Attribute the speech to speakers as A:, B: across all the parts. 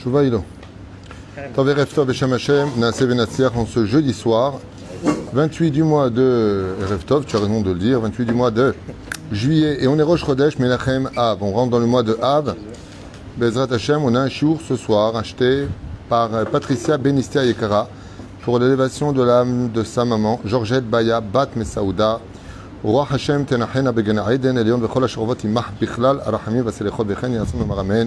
A: Tchouva Ilo. Taveref Tov Beshem Hashem, Naaseh Venatsiach en ce jeudi soir, 28 du mois de Erev Tov, tu as raison de le dire, 28 du mois de juillet, et on est Rosh Chodesh, Melachem Av. On rentre dans le mois de Av. Bezrat Hashem, on a un chiour ce soir acheté par euh, Patricia Benistia Yekara pour l'élévation de l'âme de sa maman, Georgette Baya Bat Mesaouda. רוח השם תנחנה בגן העדן עליון בכל השכבות עמך בכלל הרחמים והסליחות וכן יעשו ממרמן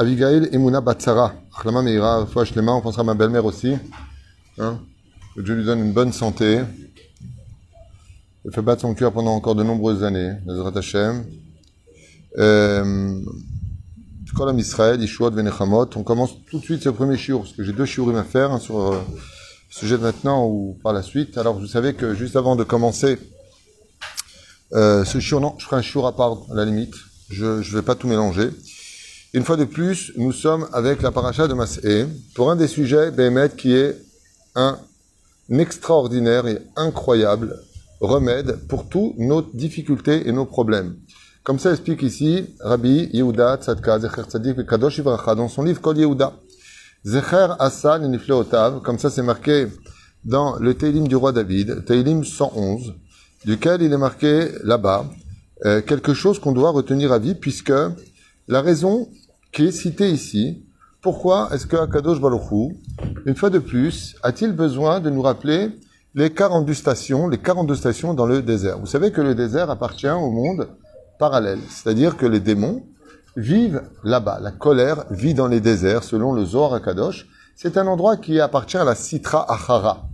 A: Abigail Emouna Batsara, Achlama Meira, Refoua Shlema, on pensera à ma belle-mère aussi. Hein, que Dieu lui donne une bonne santé. Elle fait battre son cœur pendant encore de nombreuses années. Nazrat Hashem. Euh, Kolam Israël, Ishuot Venechamot. On commence tout de suite ce premier shiur, parce que j'ai deux shiurim à faire, hein, sur euh, le sujet de maintenant ou par la suite. Alors, vous savez que juste avant de commencer euh, ce shiur, non, je ferai un shiur à part, à la limite. Je ne vais pas tout mélanger. Une fois de plus, nous sommes avec la paracha de Mas'é pour un des sujets, Béhémet, qui est un extraordinaire et incroyable remède pour toutes nos difficultés et nos problèmes. Comme ça explique ici Rabbi Yehuda Tzadka Zecher Tzadik Kadosh Ivracha dans son livre Kol Yehuda. Zecher Asa Nifleotav, comme ça c'est marqué dans le Teilim du roi David, Teilim 111, duquel il est marqué là-bas euh, quelque chose qu'on doit retenir à vie puisque la raison qui est citée ici, pourquoi est-ce que Akadosh Baruch une fois de plus, a-t-il besoin de nous rappeler les 42 stations, les 42 stations dans le désert? Vous savez que le désert appartient au monde parallèle, c'est-à-dire que les démons vivent là-bas. La colère vit dans les déserts, selon le Zohar Akadosh. C'est un endroit qui appartient à la Sitra Achara.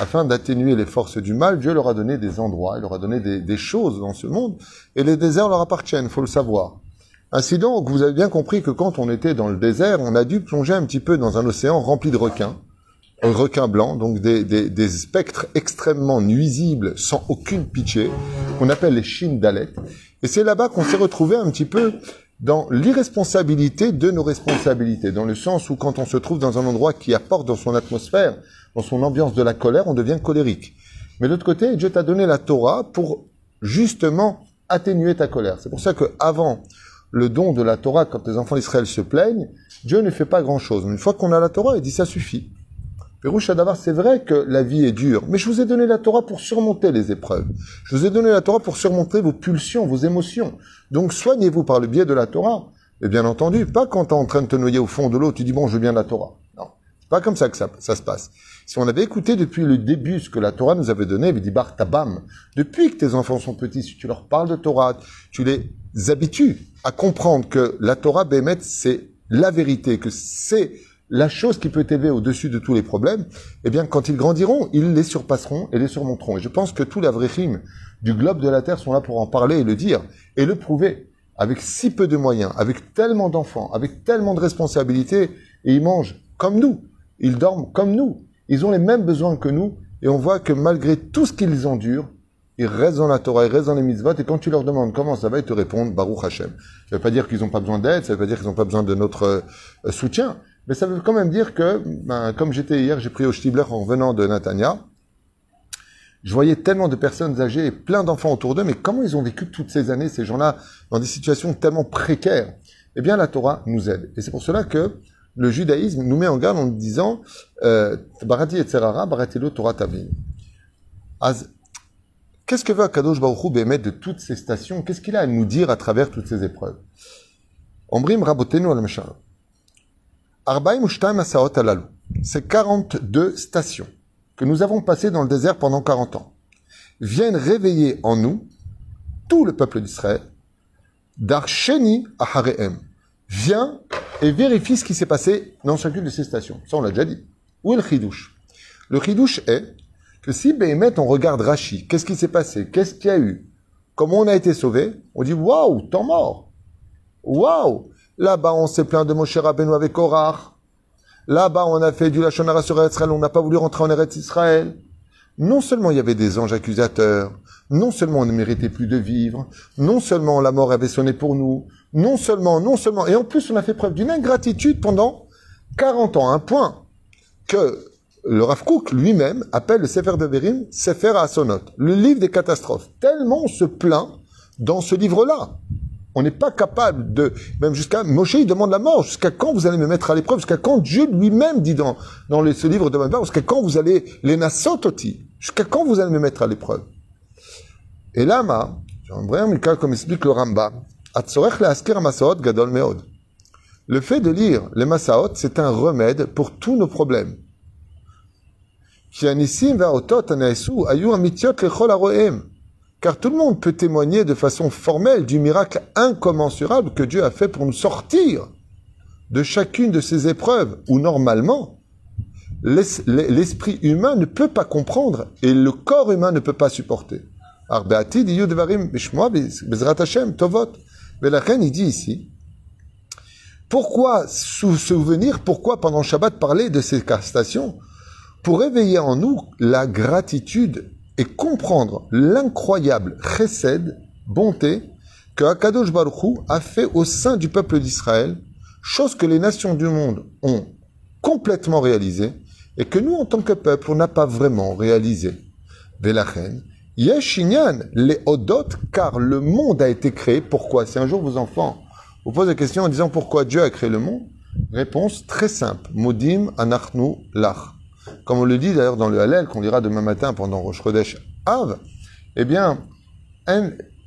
A: Afin d'atténuer les forces du mal, Dieu leur a donné des endroits, il leur a donné des, des choses dans ce monde, et les déserts leur appartiennent, faut le savoir. Ainsi donc, vous avez bien compris que quand on était dans le désert, on a dû plonger un petit peu dans un océan rempli de requins, requins blancs, donc des, spectres extrêmement nuisibles, sans aucune pitié, qu'on appelle les chines d'Alet. Et c'est là-bas qu'on s'est retrouvé un petit peu dans l'irresponsabilité de nos responsabilités, dans le sens où quand on se trouve dans un endroit qui apporte dans son atmosphère, dans son ambiance de la colère, on devient colérique. Mais de l'autre côté, Dieu t'a donné la Torah pour justement atténuer ta colère. C'est pour ça que avant le don de la Torah, quand les enfants d'Israël se plaignent, Dieu ne fait pas grand-chose. Une fois qu'on a la Torah, il dit ça suffit. Pérouche Adavar, c'est vrai que la vie est dure, mais je vous ai donné la Torah pour surmonter les épreuves. Je vous ai donné la Torah pour surmonter vos pulsions, vos émotions. Donc soignez-vous par le biais de la Torah. Et bien entendu, pas quand tu es en train de te noyer au fond de l'eau, tu dis bon, je veux bien la Torah. Non, c'est pas comme ça que ça, ça, se passe. Si on avait écouté depuis le début ce que la Torah nous avait donné, il dit bar tabam. Depuis que tes enfants sont petits, si tu leur parles de Torah, tu les habitues à comprendre que la Torah Bémet, c'est la vérité, que c'est la chose qui peut t'élever au-dessus de tous les problèmes, eh bien, quand ils grandiront, ils les surpasseront et les surmonteront. Et je pense que tous les vrais du globe de la Terre sont là pour en parler et le dire, et le prouver. Avec si peu de moyens, avec tellement d'enfants, avec tellement de responsabilités, et ils mangent comme nous, ils dorment comme nous, ils ont les mêmes besoins que nous, et on voit que malgré tout ce qu'ils endurent, ils restent dans la Torah, ils restent dans les mitzvot, et quand tu leur demandes comment ça va, ils te répondent Baruch Hashem. Ça veut pas dire qu'ils n'ont pas besoin d'aide, ça veut pas dire qu'ils n'ont pas besoin de notre euh, soutien, mais ça veut quand même dire que, ben, comme j'étais hier, j'ai pris au Stibler en revenant de Natania, je voyais tellement de personnes âgées et plein d'enfants autour d'eux, mais comment ils ont vécu toutes ces années, ces gens-là, dans des situations tellement précaires? Eh bien, la Torah nous aide. Et c'est pour cela que le judaïsme nous met en garde en disant euh, Barati et Tzerara, Baratilo Torah. Qu'est-ce que veut Akadosh Baruch Hu de toutes ces stations? Qu'est-ce qu'il a à nous dire à travers toutes ces épreuves? Ombrim Rabotenu al Arbaim Asaot Alalu. Ces 42 stations que nous avons passées dans le désert pendant 40 ans viennent réveiller en nous tout le peuple d'Israël. Darsheni Ahareem. Viens et vérifie ce qui s'est passé dans chacune de ces stations. Ça, on l'a déjà dit. Où est le chidouche Le chidouche est que si Béhémet, on regarde Rachi, qu'est-ce qui s'est passé? Qu'est-ce qu'il y a eu? Comment on a été sauvé? On dit waouh, temps mort. Waouh. Là-bas, on s'est plaint de Moshe Rabbeinu avec Korach. Là-bas, on a fait du Lachonara sur Israël, on n'a pas voulu rentrer en Eretz Israël. Non seulement il y avait des anges accusateurs, non seulement on ne méritait plus de vivre, non seulement la mort avait sonné pour nous, non seulement, non seulement, et en plus on a fait preuve d'une ingratitude pendant 40 ans, un point que le Rav Kook lui-même appelle le Sefer de Verim Sefer Asonot, le livre des catastrophes. Tellement on se plaint dans ce livre-là. On n'est pas capable de, même jusqu'à, Moshe, il demande la mort. Jusqu'à quand vous allez me mettre à l'épreuve? Jusqu'à quand Dieu lui-même dit dans, dans ce livre de Bamidbar, jusqu'à quand vous allez, les nasototi? Jusqu'à quand vous allez me mettre à l'épreuve? Et là, ma, comme explique le Ramba. Le fait de lire les Masaot, c'est un remède pour tous nos problèmes. Car tout le monde peut témoigner de façon formelle du miracle incommensurable que Dieu a fait pour nous sortir de chacune de ces épreuves où normalement l'esprit humain ne peut pas comprendre et le corps humain ne peut pas supporter. Mais la reine, dit ici, pourquoi souvenir, pourquoi pendant Shabbat parler de ces castations Pour éveiller en nous la gratitude et comprendre l'incroyable chesed, bonté, que Akadosh Baruch a fait au sein du peuple d'Israël, chose que les nations du monde ont complètement réalisée et que nous, en tant que peuple, on n'a pas vraiment réalisé. reine, Yeshinyan, les Odot, car le monde a été créé. Pourquoi? Si un jour vos enfants vous posent la question en disant pourquoi Dieu a créé le monde, réponse très simple. Modim anachnu lach. Comme on le dit d'ailleurs dans le Hallel, qu'on lira demain matin pendant Rosh Chodesh Av, eh bien,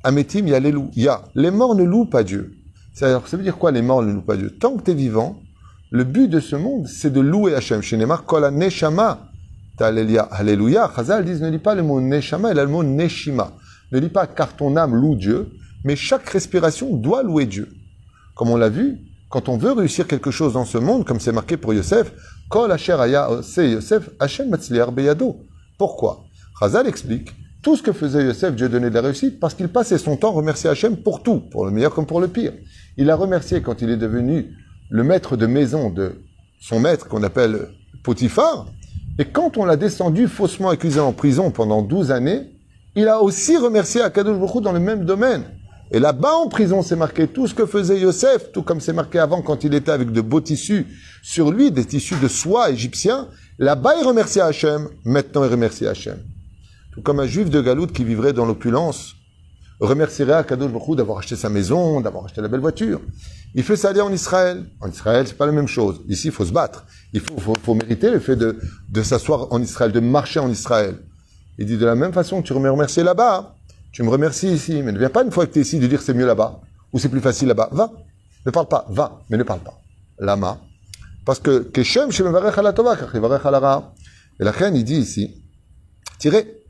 A: Ametim ya Les morts ne louent pas Dieu. Ça veut dire quoi les morts ne louent pas Dieu? Tant que tu es vivant, le but de ce monde, c'est de louer Hachem. Chez Neymar, Kol Neshama, Alléluia. Chazal disent ne lis pas le mot Neshama, il a le mot Neshima. Ne lis pas car ton âme loue Dieu, mais chaque respiration doit louer Dieu. Comme on l'a vu, quand on veut réussir quelque chose dans ce monde, comme c'est marqué pour Yosef, Kol Aya Yosef, Beyado. Pourquoi? Chazal explique, tout ce que faisait Yosef, Dieu donnait de la réussite, parce qu'il passait son temps à remercier Hachem pour tout, pour le meilleur comme pour le pire. Il a remercié quand il est devenu le maître de maison de son maître qu'on appelle Potiphar, et quand on l'a descendu faussement accusé en prison pendant 12 années, il a aussi remercié Akadosh Baruch dans le même domaine. Et là-bas en prison, c'est marqué tout ce que faisait Yosef, tout comme c'est marqué avant quand il était avec de beaux tissus sur lui, des tissus de soie égyptiens. Là-bas, il remerciait Hachem. Maintenant, il remercie Hachem. Tout comme un juif de Galoute qui vivrait dans l'opulence remercierait Akadosh Baruch d'avoir acheté sa maison, d'avoir acheté la belle voiture. Il fait ça aller en Israël. En Israël, c'est pas la même chose. Ici, il faut se battre. Il faut, faut, mériter le fait de, de s'asseoir en Israël, de marcher en Israël. Il dit de la même façon que tu me remercies là-bas, tu me remercies ici, mais ne viens pas une fois que tu es ici de dire c'est mieux là-bas, ou c'est plus facile là-bas. Va. Ne parle pas. Va, mais ne parle pas. Lama. Parce que Keshem Et la reine, il dit ici, tirez,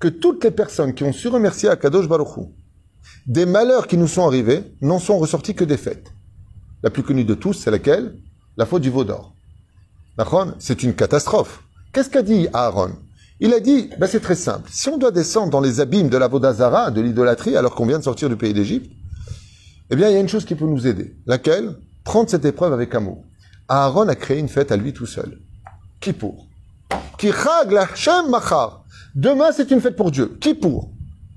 A: que toutes les personnes qui ont su remercier à Kadosh Baruch des malheurs qui nous sont arrivés n'en sont ressortis que des fêtes. La plus connue de tous, c'est laquelle? La faute du veau d'or. C'est une catastrophe. Qu'est-ce qu'a dit Aaron? Il a dit, ben c'est très simple. Si on doit descendre dans les abîmes de la Vodazara, de l'idolâtrie, alors qu'on vient de sortir du pays d'Égypte, eh bien, il y a une chose qui peut nous aider. Laquelle? Prendre cette épreuve avec amour. Aaron a créé une fête à lui tout seul. Kippour. Kichag Lachem Machar. Demain, c'est une fête pour Dieu. Kippour.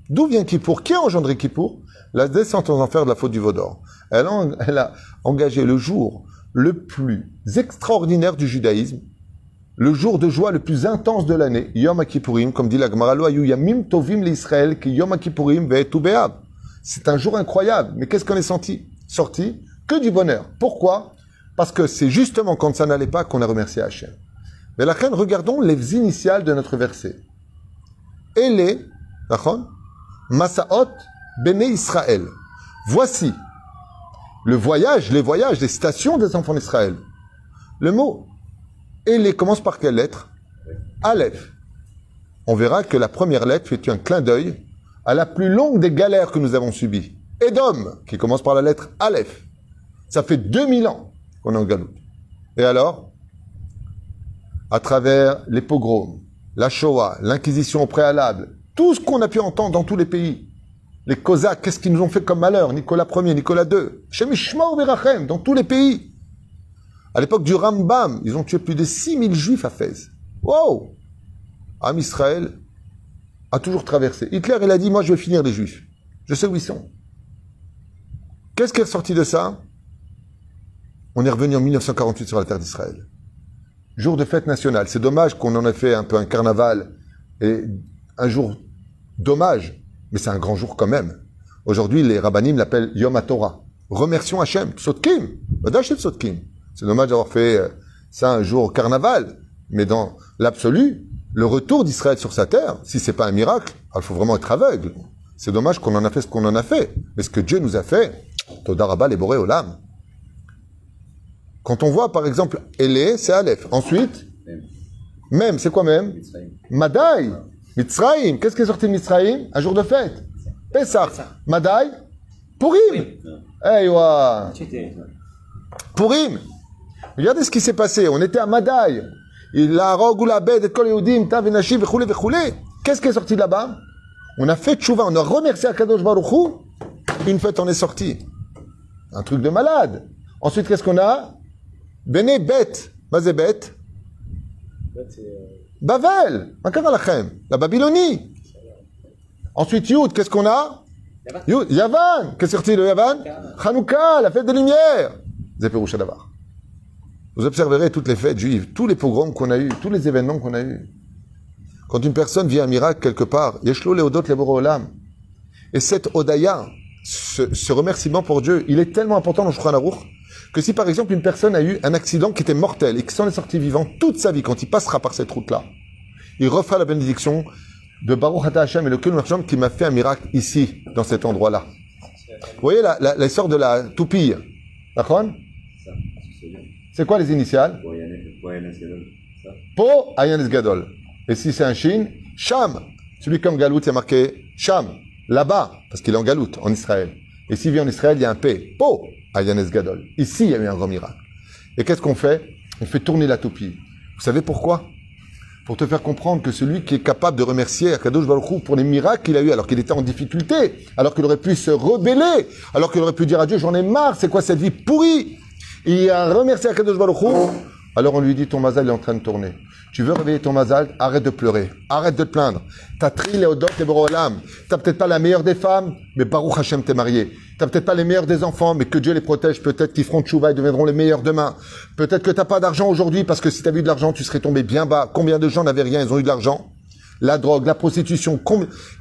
A: D'où vient Kippour? Qui a engendré Kippour? La descente aux enfers de la faute du veau d'or. Elle, a engagé le jour le plus extraordinaire du judaïsme, le jour de joie le plus intense de l'année, Yom Kippourim, comme dit la Gemara, Yamim Tovim l'Israël, qui Yom Kippourim C'est un jour incroyable. Mais qu'est-ce qu'on est senti? Sorti que du bonheur. Pourquoi? Parce que c'est justement quand ça n'allait pas qu'on a remercié Hachem. Mais la reine, regardons les initiales de notre verset. Ele, Masaot, Bene Israël. Voici le voyage, les voyages, les stations des enfants d'Israël. Le mot les commence par quelle lettre Aleph. On verra que la première lettre fait un clin d'œil à la plus longue des galères que nous avons subies. Edom, qui commence par la lettre Aleph. Ça fait 2000 ans qu'on est en Galoute. Et alors À travers les pogroms, la Shoah, l'Inquisition au préalable, tout ce qu'on a pu entendre dans tous les pays, les Cosaques, qu'est-ce qu'ils nous ont fait comme malheur? Nicolas Ier, Nicolas II. Shemishma Berachem, dans tous les pays. À l'époque du Rambam, ils ont tué plus de 6000 juifs à Fès. Wow Am Israël a toujours traversé. Hitler, il a dit, moi je vais finir les juifs. Je sais où ils sont. Qu'est-ce qui est sorti de ça? On est revenu en 1948 sur la terre d'Israël. Jour de fête nationale. C'est dommage qu'on en ait fait un peu un carnaval et un jour dommage, mais c'est un grand jour quand même. Aujourd'hui, les rabbinim l'appellent Yom HaTorah. Remercions Hachem. Tzotkim. Tzotkim. C'est dommage d'avoir fait euh, ça un jour au carnaval. Mais dans l'absolu, le retour d'Israël sur sa terre, si c'est pas un miracle, il faut vraiment être aveugle. C'est dommage qu'on en a fait ce qu'on en a fait. Mais ce que Dieu nous a fait, Todarabal et Boré Olam. Quand on voit, par exemple, Elé, c'est Aleph. Ensuite, même, c'est quoi même? Madaï. Mitzraïm. Qu'est-ce qui est sorti de Mitzraïm Un jour de fête. Pessah. Madaï. Pourim. Pourim. Regardez ce qui s'est passé. On était à Madaï. Il a bête, Qu'est-ce qui est sorti de là-bas? On a fait tchouva, on a remercié Akadosh Baruch Une fête en est sortie. Un truc de malade. Ensuite, qu'est-ce qu'on a? Bene Bet. Mazé Bet. Bavel. La Babylonie. Ensuite, Yud, qu'est-ce qu'on a? Yud, Yavan. Qu'est-ce qui est sorti de Yavan? Hanouka, la fête des lumières. Zéperoucha d'Avar. Vous observerez toutes les fêtes juives, tous les pogroms qu'on a eus, tous les événements qu'on a eus. Quand une personne vit un miracle quelque part, Yeshlo Leodot Olam. Et cette Odaya, ce, remerciement pour Dieu, il est tellement important dans Shulchan Aruch que si par exemple une personne a eu un accident qui était mortel et qui s'en est sorti vivant toute sa vie, quand il passera par cette route-là, il refera la bénédiction de Baruch Hata Hashem et le Kul qui m'a fait un miracle ici, dans cet endroit-là. Vous voyez l'essor de la toupille D'accord? C'est quoi les initiales? Po Ayanes Gadol. Et si c'est un Shin, Sham. Celui comme Galout, il y a marqué Sham, là-bas, parce qu'il est en Galout, en Israël. Et s'il vit en Israël, il y a un P. Po Ayanes Gadol. Ici, il y a eu un grand miracle. Et qu'est-ce qu'on fait? On fait tourner la toupie. Vous savez pourquoi? Pour te faire comprendre que celui qui est capable de remercier Akadosh Baruch pour les miracles qu'il a eu alors qu'il était en difficulté, alors qu'il aurait pu se rebeller, alors qu'il aurait pu dire à Dieu, j'en ai marre, c'est quoi cette vie pourrie? Il a remercié Akadosh Baruch alors on lui dit ton mazal est en train de tourner. Tu veux réveiller ton mazal, arrête de pleurer, arrête de te plaindre. T'as tri les odot, borolam. T'as peut-être pas la meilleure des femmes, mais Baruch Hashem t'es marié. T'as peut-être pas les meilleurs des enfants, mais que Dieu les protège. Peut-être qu'ils feront tchouva et deviendront les meilleurs demain. Peut-être que t'as pas d'argent aujourd'hui parce que si t'avais eu de l'argent, tu serais tombé bien bas. Combien de gens n'avaient rien, ils ont eu de l'argent? La drogue, la prostitution.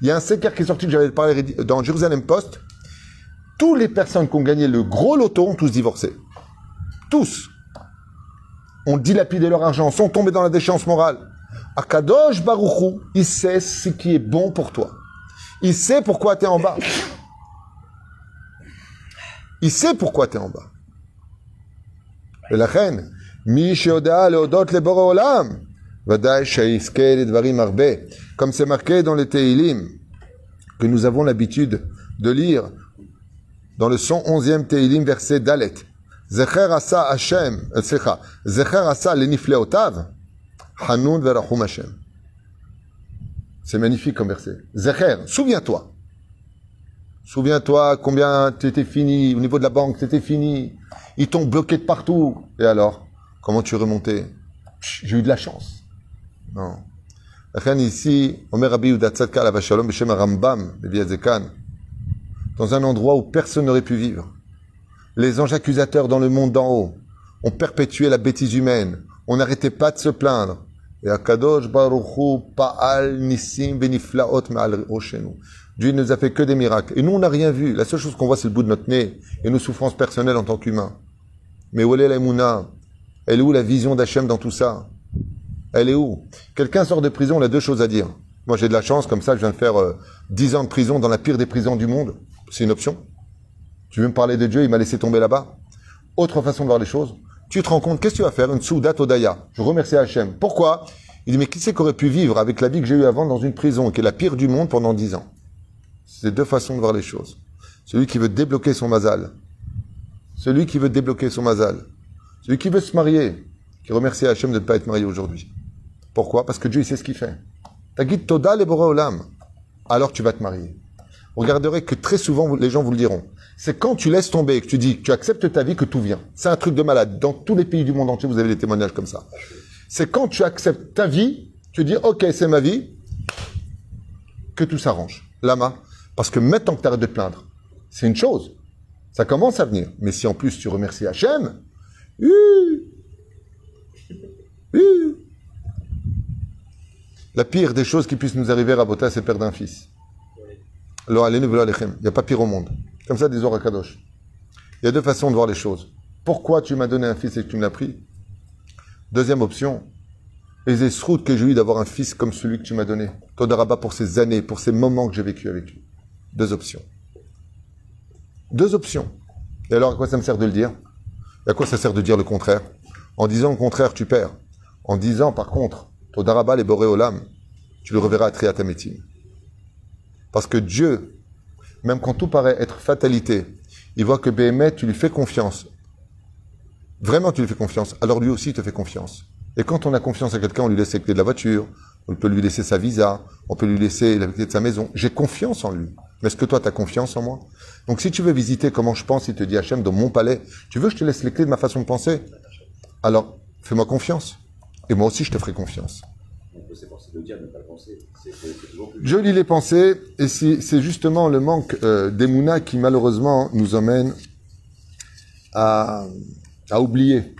A: Il y a un séquer qui est sorti j'avais parlé dans Jerusalem Post. Toutes les personnes qui ont gagné le gros loto ont tous divorcé tous ont dilapidé leur argent, sont tombés dans la déchéance morale. Akadosh Baruchou, il sait ce qui est bon pour toi. Il sait pourquoi tu es en bas. Il sait pourquoi tu es en bas. Et la reine, comme c'est marqué dans les Teilim, que nous avons l'habitude de lire dans le 111e Teilim, verset Dalet. Zecher asa Hashem, סליחה, זכר עשה לנפלאותיו, חנון ורחום Hashem. C'est magnifique comme verset. Zecher, souviens-toi. Souviens-toi combien tu étais fini, au niveau de la banque, tu étais fini. Ils t'ont bloqué de partout. Et alors, comment tu es remonté J'ai eu de la chance. Non. לכן ici, Omer Rabbi Yehuda Tzadka la Shalom Beshem Rambam, dans un endroit où personne n'aurait pu vivre. Les anges accusateurs dans le monde d'en haut ont perpétué la bêtise humaine. On n'arrêtait pas de se plaindre. Et Akadosh Baruchu Pa'al Nissim Beniflaot Ma'al Dieu ne nous a fait que des miracles. Et nous, on n'a rien vu. La seule chose qu'on voit, c'est le bout de notre nez et nos souffrances personnelles en tant qu'humains. Mais où est la Elle est où la vision d'Hachem dans tout ça? Elle est où? Quelqu'un sort de prison, il a deux choses à dire. Moi, j'ai de la chance, comme ça, je viens de faire euh, dix ans de prison dans la pire des prisons du monde. C'est une option. Tu veux me parler de Dieu, il m'a laissé tomber là-bas. Autre façon de voir les choses. Tu te rends compte, qu'est-ce que tu vas faire? Une soudat odaya. Je remercie Hachem. Pourquoi? Il dit, mais qui c'est qui aurait pu vivre avec la vie que j'ai eue avant dans une prison, qui est la pire du monde pendant dix ans? C'est deux façons de voir les choses. Celui qui veut débloquer son mazal. Celui qui veut débloquer son mazal. Celui qui veut se marier, qui remercie Hachem de ne pas être marié aujourd'hui. Pourquoi? Parce que Dieu, il sait ce qu'il fait. guide Toda le Olam. Alors tu vas te marier. Vous regarderez que très souvent, les gens vous le diront. C'est quand tu laisses tomber, que tu dis, que tu acceptes ta vie, que tout vient. C'est un truc de malade. Dans tous les pays du monde entier, vous avez des témoignages comme ça. C'est quand tu acceptes ta vie, tu dis, ok, c'est ma vie, que tout s'arrange. Lama. Parce que maintenant que tu arrêtes de te plaindre, c'est une chose. Ça commence à venir. Mais si en plus tu remercies Hachem, la pire des choses qui puissent nous arriver à Bota, c'est perdre un fils. Il n'y a pas pire au monde. Comme ça, disons Kadosh. Il y a deux façons de voir les choses. Pourquoi tu m'as donné un fils et que tu me l'as pris? Deuxième option, les esroutes que j'ai eu d'avoir un fils comme celui que tu m'as donné. Todaraba pour ces années, pour ces moments que j'ai vécu avec lui. Deux options. Deux options. Et alors, à quoi ça me sert de le dire? Et à quoi ça sert de dire le contraire? En disant le contraire, tu perds. En disant, par contre, Todaraba les Boréolam, tu le reverras à Triatamétine. Parce que Dieu, même quand tout paraît être fatalité, il voit que Béhémet, tu lui fais confiance. Vraiment, tu lui fais confiance. Alors lui aussi, il te fait confiance. Et quand on a confiance à quelqu'un, on lui laisse les clés de la voiture, on peut lui laisser sa visa, on peut lui laisser la clé de sa maison. J'ai confiance en lui. Mais est-ce que toi, tu as confiance en moi? Donc si tu veux visiter comment je pense, il te dit Hachem, dans mon palais, tu veux que je te laisse les clés de ma façon de penser? Alors, fais-moi confiance. Et moi aussi, je te ferai confiance. Je lis les pensées, et c'est justement le manque euh, d'Emouna qui malheureusement nous emmène à, oublier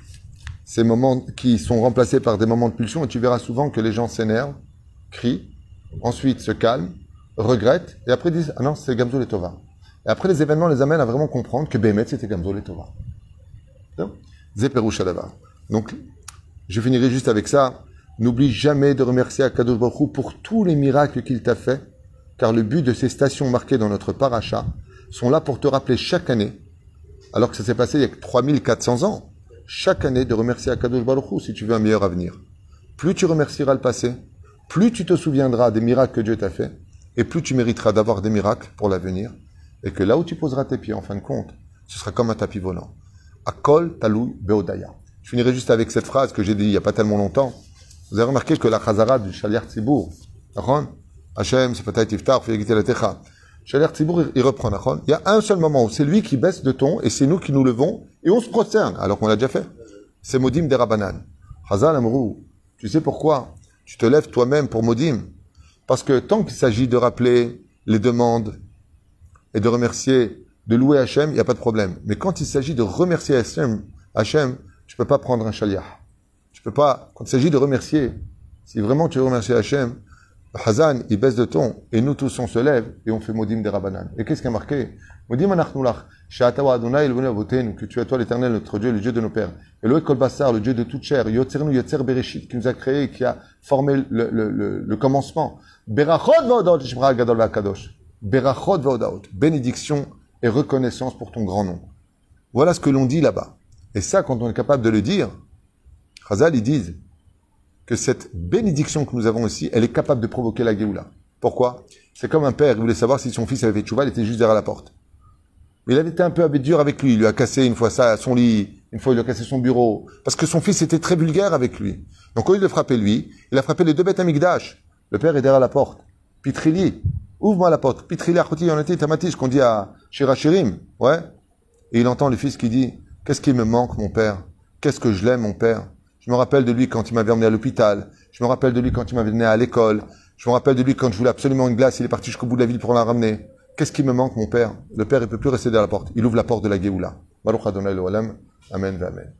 A: ces moments qui sont remplacés par des moments de pulsion, et tu verras souvent que les gens s'énervent, crient, ensuite se calment, regrettent, et après disent, ah non, c'est Gamzo et Tova. Et après, les événements les amènent à vraiment comprendre que Bémet, c'était Gamzo et Tova. Donc, je finirai juste avec ça. N'oublie jamais de remercier Akadosh Baruch pour tous les miracles qu'il t'a fait, car le but de ces stations marquées dans notre paracha sont là pour te rappeler chaque année, alors que ça s'est passé il y a 3400 ans, chaque année de remercier Akadosh Baruch si tu veux un meilleur avenir. Plus tu remercieras le passé, plus tu te souviendras des miracles que Dieu t'a fait, et plus tu mériteras d'avoir des miracles pour l'avenir, et que là où tu poseras tes pieds, en fin de compte, ce sera comme un tapis volant. Akol talou beodaya. Je finirai juste avec cette phrase que j'ai dit il n'y a pas tellement longtemps. Vous avez remarqué que la chazara du Shaliach Tzibour, Hashem, Tiftar, la Shaliach Tzibour, il reprend, Il y a un seul moment où c'est lui qui baisse de ton et c'est nous qui nous levons et on se prosterne, alors qu'on l'a déjà fait. C'est Modim des Rabbanan. Chazal Amrou, tu sais pourquoi Tu te lèves toi-même pour Modim? Parce que tant qu'il s'agit de rappeler les demandes et de remercier, de louer Hachem, il n'y a pas de problème. Mais quand il s'agit de remercier Hachem, Hachem, tu peux pas prendre un shaliach. Peux pas, quand il s'agit de remercier, si vraiment tu veux remercier Hachem, Hazan, il baisse de ton, et nous tous on se lève, et on fait Modim des Rabbanan. Et qu'est-ce qui a marqué? Modim anachnulach, Sha'atawa Adonai que tu es toi l'éternel, notre Dieu, le Dieu de nos pères. Et le Kol Bassar, le Dieu de toute chair, Yotzernu Yotzer Bereshit, qui nous a créé, qui a formé le, commencement. Berachot Vaodaot, Gadol Vakadosh. Berachot Vaodaot. Bénédiction et reconnaissance pour ton grand nom. Voilà ce que l'on dit là-bas. Et ça, quand on est capable de le dire, Chazal, ils disent, que cette bénédiction que nous avons ici, elle est capable de provoquer la Géoula. Pourquoi? C'est comme un père, il voulait savoir si son fils avait fait tchouva, il était juste derrière la porte. Il avait été un peu dur avec lui, il lui a cassé une fois ça, son lit, une fois il lui a cassé son bureau, parce que son fils était très vulgaire avec lui. Donc au lieu de frapper lui, il a frappé les deux bêtes amigdash. Le père est derrière la porte. Pitrili, ouvre-moi la porte. Pitrili achoti en était tamatish qu'on dit à Shirachirim, ouais. Et il entend le fils qui dit, qu'est-ce qui me manque mon père? Qu'est-ce que je l'aime mon père? Je me rappelle de lui quand il m'avait emmené à l'hôpital. Je me rappelle de lui quand il m'avait emmené à l'école. Je me rappelle de lui quand je voulais absolument une glace. Il est parti jusqu'au bout de la ville pour la ramener. Qu'est-ce qui me manque, mon père? Le père, il peut plus rester derrière la porte. Il ouvre la porte de la Géoula. Amen, Amen.